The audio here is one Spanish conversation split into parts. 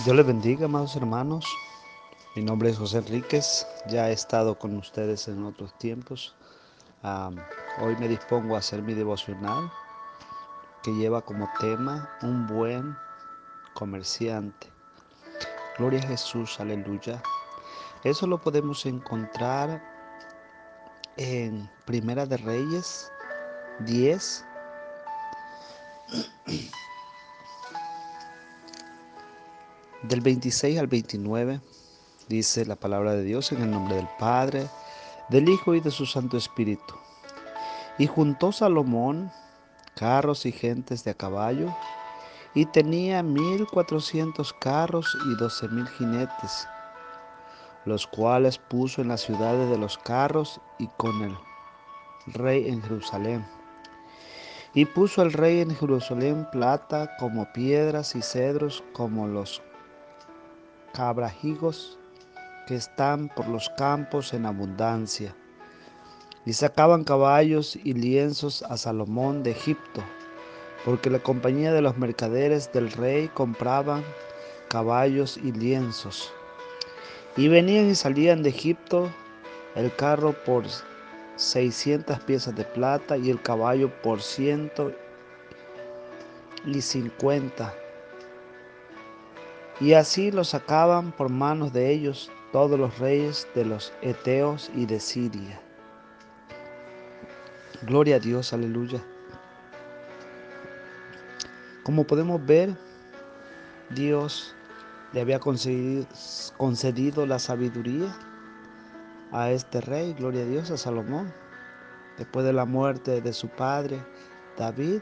Dios les bendiga, amados hermanos. Mi nombre es José Enríquez. Ya he estado con ustedes en otros tiempos. hoy me dispongo a hacer mi devocional que lleva como tema un buen comerciante. Gloria a Jesús, aleluya. Eso lo podemos encontrar en Primera de Reyes 10. Del 26 al 29 dice la palabra de Dios en el nombre del Padre, del Hijo y de su Santo Espíritu. Y juntó Salomón carros y gentes de a caballo, y tenía mil cuatrocientos carros y doce mil jinetes, los cuales puso en las ciudades de los carros y con el rey en Jerusalén. Y puso el rey en Jerusalén plata como piedras y cedros como los cabrajigos que están por los campos en abundancia. Y sacaban caballos y lienzos a Salomón de Egipto, porque la compañía de los mercaderes del rey compraban caballos y lienzos. Y venían y salían de Egipto el carro por seiscientas piezas de plata y el caballo por ciento y cincuenta y así lo sacaban por manos de ellos todos los reyes de los Eteos y de Siria. Gloria a Dios, aleluya. Como podemos ver, Dios le había concedido, la sabiduría a este rey, gloria a Dios, a Salomón. Después de la muerte de su padre, David,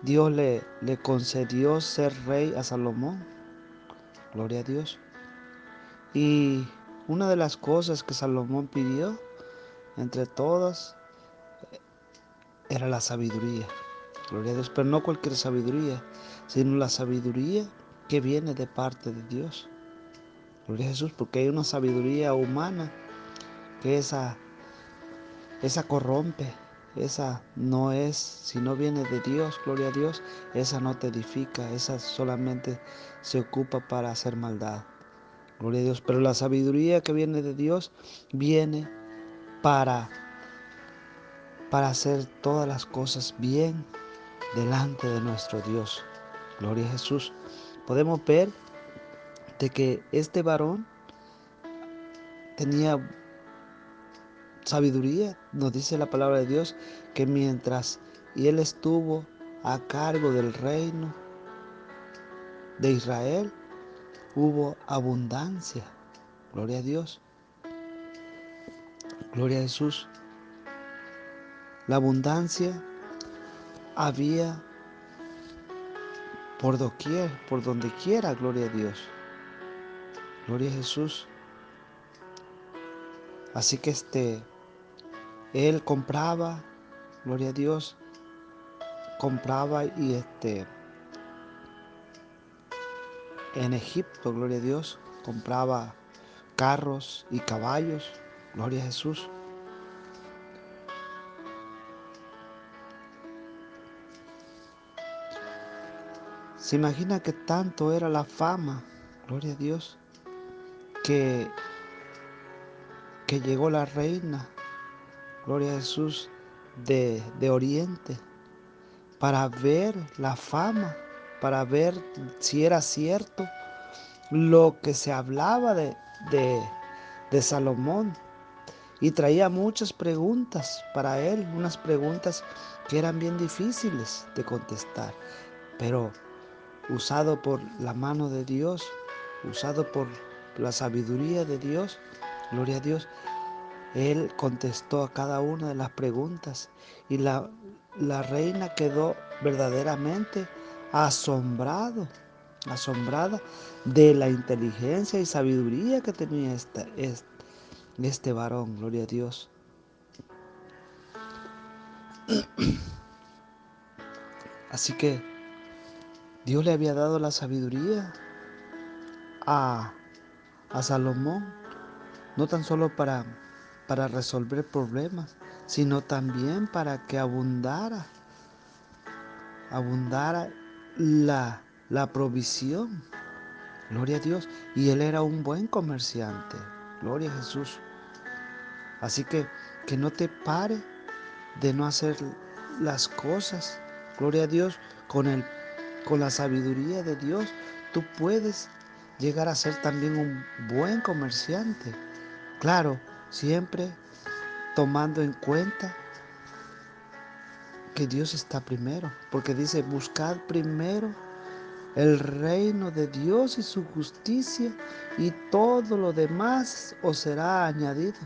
Dios le concedió ser rey a Salomón. Gloria a Dios. Y una de las cosas que Salomón pidió, entre todas, era la sabiduría. Gloria a Dios, pero no cualquier sabiduría, sino la sabiduría que viene de parte de Dios. Gloria a Jesús, porque hay una sabiduría humana que esa, esa corrompe, esa no es, si no viene de Dios, gloria a Dios, esa no te edifica, esa solamente se ocupa para hacer maldad. Gloria a Dios, pero la sabiduría que viene de Dios viene para para hacer todas las cosas bien delante de nuestro Dios. Gloria a Jesús. Podemos ver de que este varón tenía sabiduría, nos dice la palabra de Dios, que mientras él estuvo a cargo del reino de Israel, hubo abundancia. Gloria a Dios. Gloria a Jesús. La abundancia había por doquier, por donde quiera, gloria a Dios. Gloria a Jesús. Así que este él compraba, gloria a Dios, compraba y este en Egipto, gloria a Dios, compraba carros y caballos, gloria a Jesús. Se imagina que tanto era la fama, gloria a Dios, que, que llegó la reina gloria a Jesús, de, Oriente, para ver la fama, para ver si era cierto lo que se hablaba de, de, de Salomón. Y traía muchas preguntas para él, unas preguntas que eran bien difíciles de contestar, pero usado por la mano de Dios, usado por la sabiduría de Dios, gloria a Dios, él contestó a cada una de las preguntas y la, la reina quedó verdaderamente asombrado, asombrada de la inteligencia y sabiduría que tenía este, este varón, gloria a Dios. Así que Dios le había dado la sabiduría a, a Salomón, no tan solo para para resolver problemas, sino también para que abundara, abundara la, la provisión. Gloria a Dios. Y él era un buen comerciante. Gloria a Jesús. Así que que no te pare de no hacer las cosas. Gloria a Dios. Con, el, con la sabiduría de Dios, tú puedes llegar a ser también un buen comerciante. Claro, siempre tomando en cuenta que Dios está primero, porque dice, buscad primero el reino de Dios y su justicia y todo lo demás os será añadido.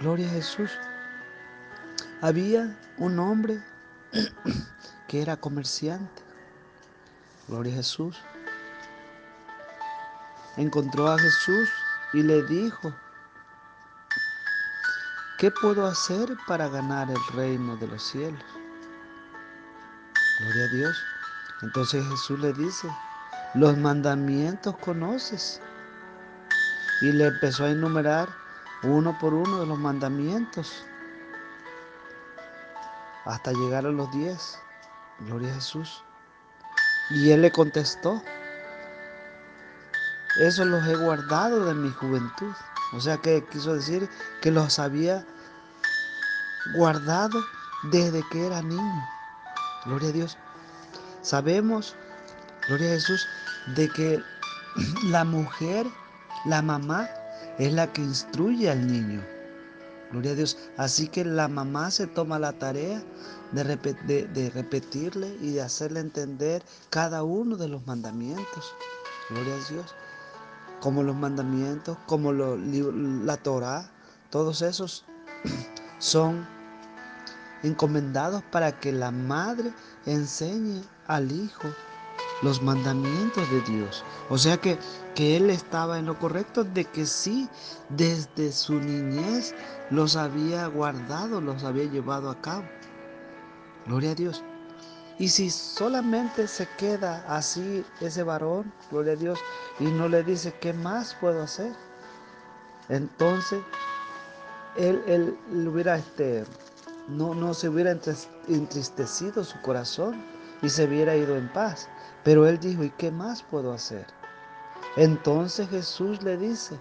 Gloria a Jesús. Había un hombre que era comerciante. Gloria a Jesús. Encontró a Jesús y le dijo, ¿qué puedo hacer para ganar el reino de los cielos? Gloria a Dios. Entonces Jesús le dice, los mandamientos conoces. Y le empezó a enumerar uno por uno de los mandamientos hasta llegar a los diez. Gloria a Jesús. Y él le contestó, eso los he guardado de mi juventud. O sea que quiso decir que los había guardado desde que era niño. Gloria a Dios. Sabemos, gloria a Jesús, de que la mujer, la mamá, es la que instruye al niño. Gloria a Dios. Así que la mamá se toma la tarea de, de, repetirle y de hacerle entender cada uno de los mandamientos. Gloria a Dios. Como los mandamientos, como la Torah, todos esos son encomendados para que la madre enseñe al hijo los mandamientos de Dios. O sea que, que él estaba en lo correcto de que sí, desde su niñez los había guardado, los había llevado a cabo. Gloria a Dios. Y si solamente se queda así ese varón, gloria a Dios, y no le dice, ¿qué más puedo hacer? Entonces, él, él hubiera este, no, no se hubiera entristecido su corazón y se hubiera ido en paz. Pero él dijo, ¿y qué más puedo hacer? Entonces Jesús le dice,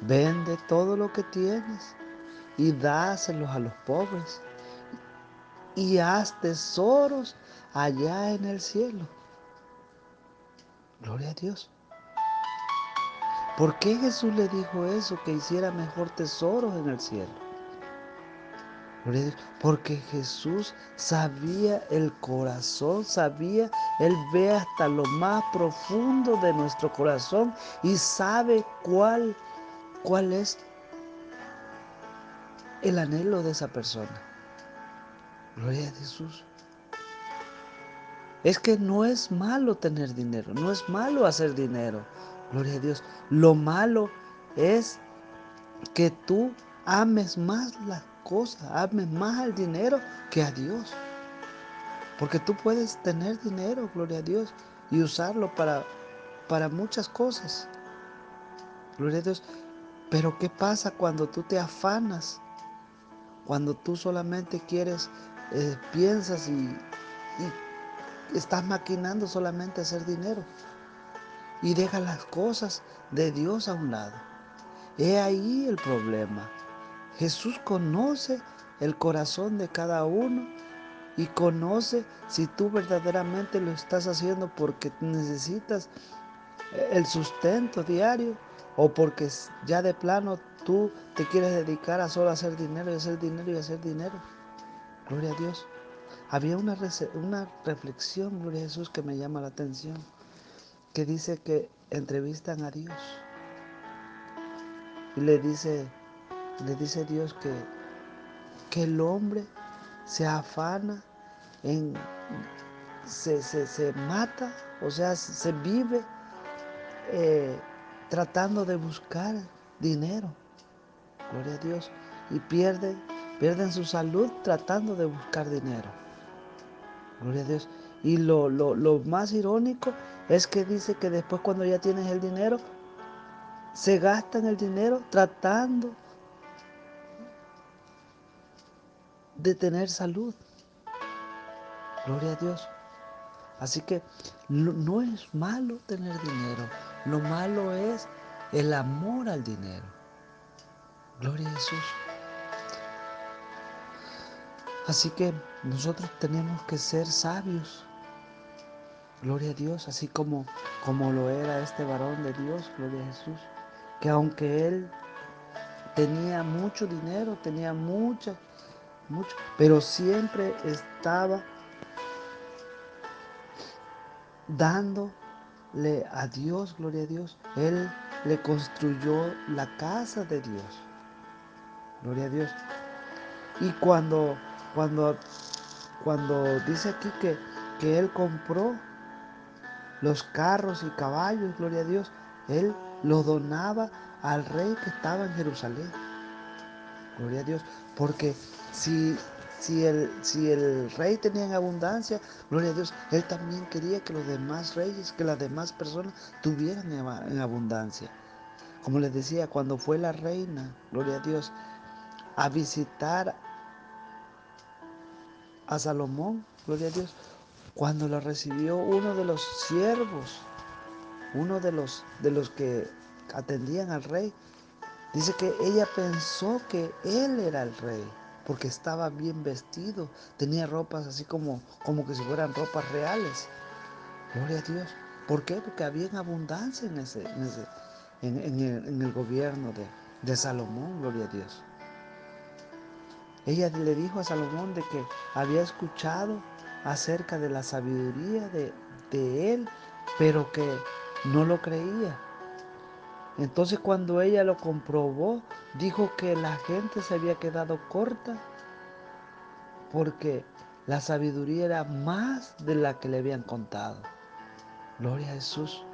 vende todo lo que tienes y dáselos a los pobres y haz tesoros allá en el cielo. Gloria a Dios. ¿Por qué Jesús le dijo eso? Que hiciera mejor tesoros en el cielo. Porque Jesús sabía el corazón, sabía, Él ve hasta lo más profundo de nuestro corazón y sabe cuál, cuál es el anhelo de esa persona. Gloria a Jesús. Es que no es malo tener dinero, no es malo hacer dinero. Gloria a Dios. Lo malo es que tú ames más las cosas, ames más al dinero que a Dios. Porque tú puedes tener dinero, gloria a Dios, y usarlo para, para muchas cosas. Gloria a Dios. Pero ¿qué pasa cuando tú te afanas? Cuando tú solamente quieres, eh, piensas y, estás maquinando solamente hacer dinero. Y dejas las cosas de Dios a un lado. He ahí el problema. Jesús conoce el corazón de cada uno y conoce si tú verdaderamente lo estás haciendo porque necesitas el sustento diario o porque ya de plano tú te quieres dedicar a solo hacer dinero y hacer dinero y hacer dinero. Gloria a Dios. Había una, una reflexión, Gloria a Jesús, que me llama la atención, que dice que entrevistan a Dios y le dice, le dice Dios que, que el hombre se afana, en, se, se, mata, o sea, se vive eh, tratando de buscar dinero. Gloria a Dios. Y pierde, pierden su salud tratando de buscar dinero. Gloria a Dios. Y lo, lo, lo más irónico es que dice que después cuando ya tienes el dinero, se gastan el dinero tratando de tener salud. Gloria a Dios. Así que no, es malo tener dinero, lo malo es el amor al dinero. Gloria a Jesús. Así que nosotros tenemos que ser sabios. Gloria a Dios, así como, como lo era este varón de Dios, gloria a Jesús. Que aunque él tenía mucho dinero, tenía mucha, mucho, pero siempre estaba dándole a Dios, gloria a Dios. Él le construyó la casa de Dios. Gloria a Dios. Y cuando, cuando, cuando dice aquí que, que Él compró los carros y caballos, gloria a Dios, Él los donaba al rey que estaba en Jerusalén. Gloria a Dios. Porque si, si, el, si el rey tenía en abundancia, gloria a Dios, él también quería que los demás reyes, que las demás personas tuvieran en abundancia. Como les decía, cuando fue la reina, gloria a Dios, a visitar a Salomón, gloria a Dios, cuando lo recibió uno de los siervos, uno de los, de los que atendían al rey, dice que ella pensó que él era el rey, porque estaba bien vestido, tenía ropas así como, como que si fueran ropas reales. Gloria a Dios. ¿Por qué? Porque había abundancia en, ese, en, el, gobierno de, de Salomón, gloria a Dios. Ella le dijo a Salomón de que había escuchado acerca de la sabiduría de, de él, pero que no lo creía. Entonces cuando ella lo comprobó, dijo que la gente se había quedado corta porque la sabiduría era más de la que le habían contado. Gloria a Jesús.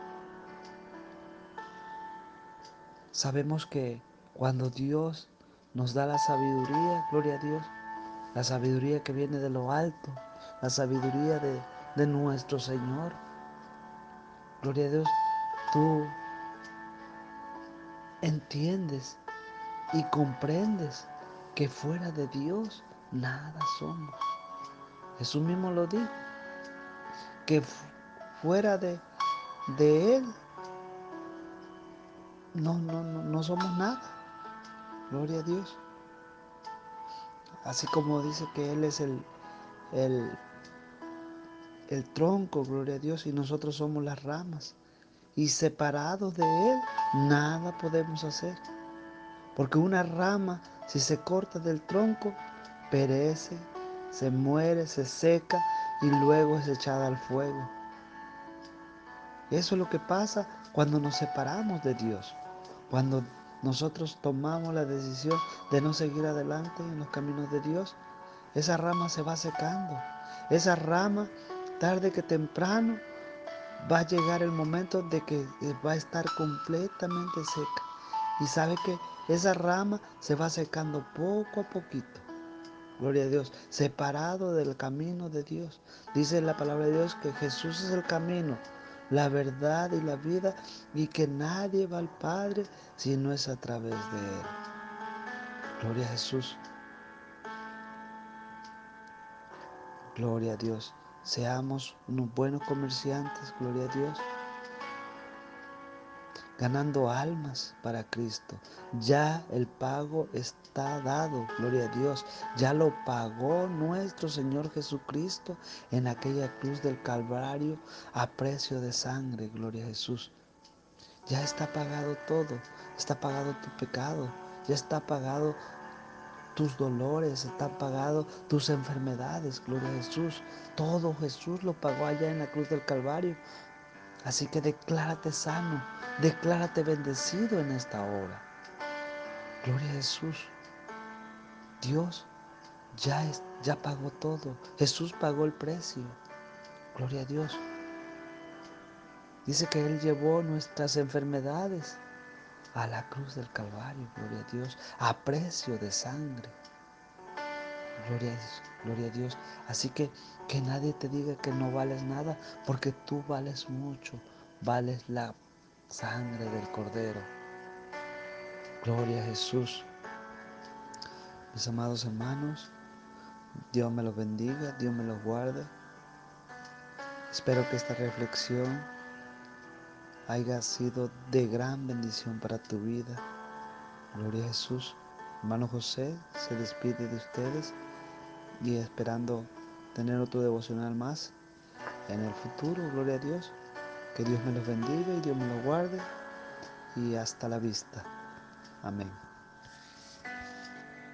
Sabemos que cuando Dios nos da la sabiduría, gloria a Dios, la sabiduría que viene de lo alto, la sabiduría de, de nuestro Señor, gloria a Dios, tú entiendes y comprendes que fuera de Dios nada somos. Jesús mismo lo dijo, que fuera de, de Él no, no, no, no somos nada. Gloria a Dios. Así como dice que Él es el, el, el tronco, gloria a Dios, y nosotros somos las ramas. Y separados de Él, nada podemos hacer. Porque una rama, si se corta del tronco, perece, se muere, se seca y luego es echada al fuego. Eso es lo que pasa cuando nos separamos de Dios. Cuando nosotros tomamos la decisión de no seguir adelante en los caminos de Dios, esa rama se va secando. Esa rama, tarde que temprano, va a llegar el momento de que va a estar completamente seca. Y sabe que esa rama se va secando poco a poquito. Gloria a Dios, separado del camino de Dios. Dice la palabra de Dios que Jesús es el camino, la verdad y la vida y que nadie va al Padre si no es a través de Él. Gloria a Jesús. Gloria a Dios. Seamos unos buenos comerciantes, gloria a Dios. Ganando almas para Cristo. Ya el pago está dado, gloria a Dios. Ya lo pagó nuestro Señor Jesucristo en aquella cruz del Calvario a precio de sangre, gloria a Jesús. Ya está pagado todo. Está pagado tu pecado. Ya está pagado tus dolores, están pagados tus enfermedades, gloria a Jesús. Todo Jesús lo pagó allá en la cruz del Calvario. Así que declárate sano, declárate bendecido en esta hora. Gloria a Jesús. Dios ya, ya pagó todo. Jesús pagó el precio. Gloria a Dios. Dice que Él llevó nuestras enfermedades a la cruz del Calvario, gloria a Dios, a precio de sangre. Gloria a Dios, gloria a Dios. Así que que nadie te diga que no vales nada, porque tú vales mucho, vales la sangre del Cordero. Gloria a Jesús. Mis amados hermanos, Dios me los bendiga, Dios me los guarde. Espero que esta reflexión haya sido de gran bendición para tu vida. Gloria a Jesús. Hermano José se despide de ustedes y esperando tener otro devocional más en el futuro. Gloria a Dios. Que Dios me los bendiga y Dios me los guarde. Y hasta la vista. Amén.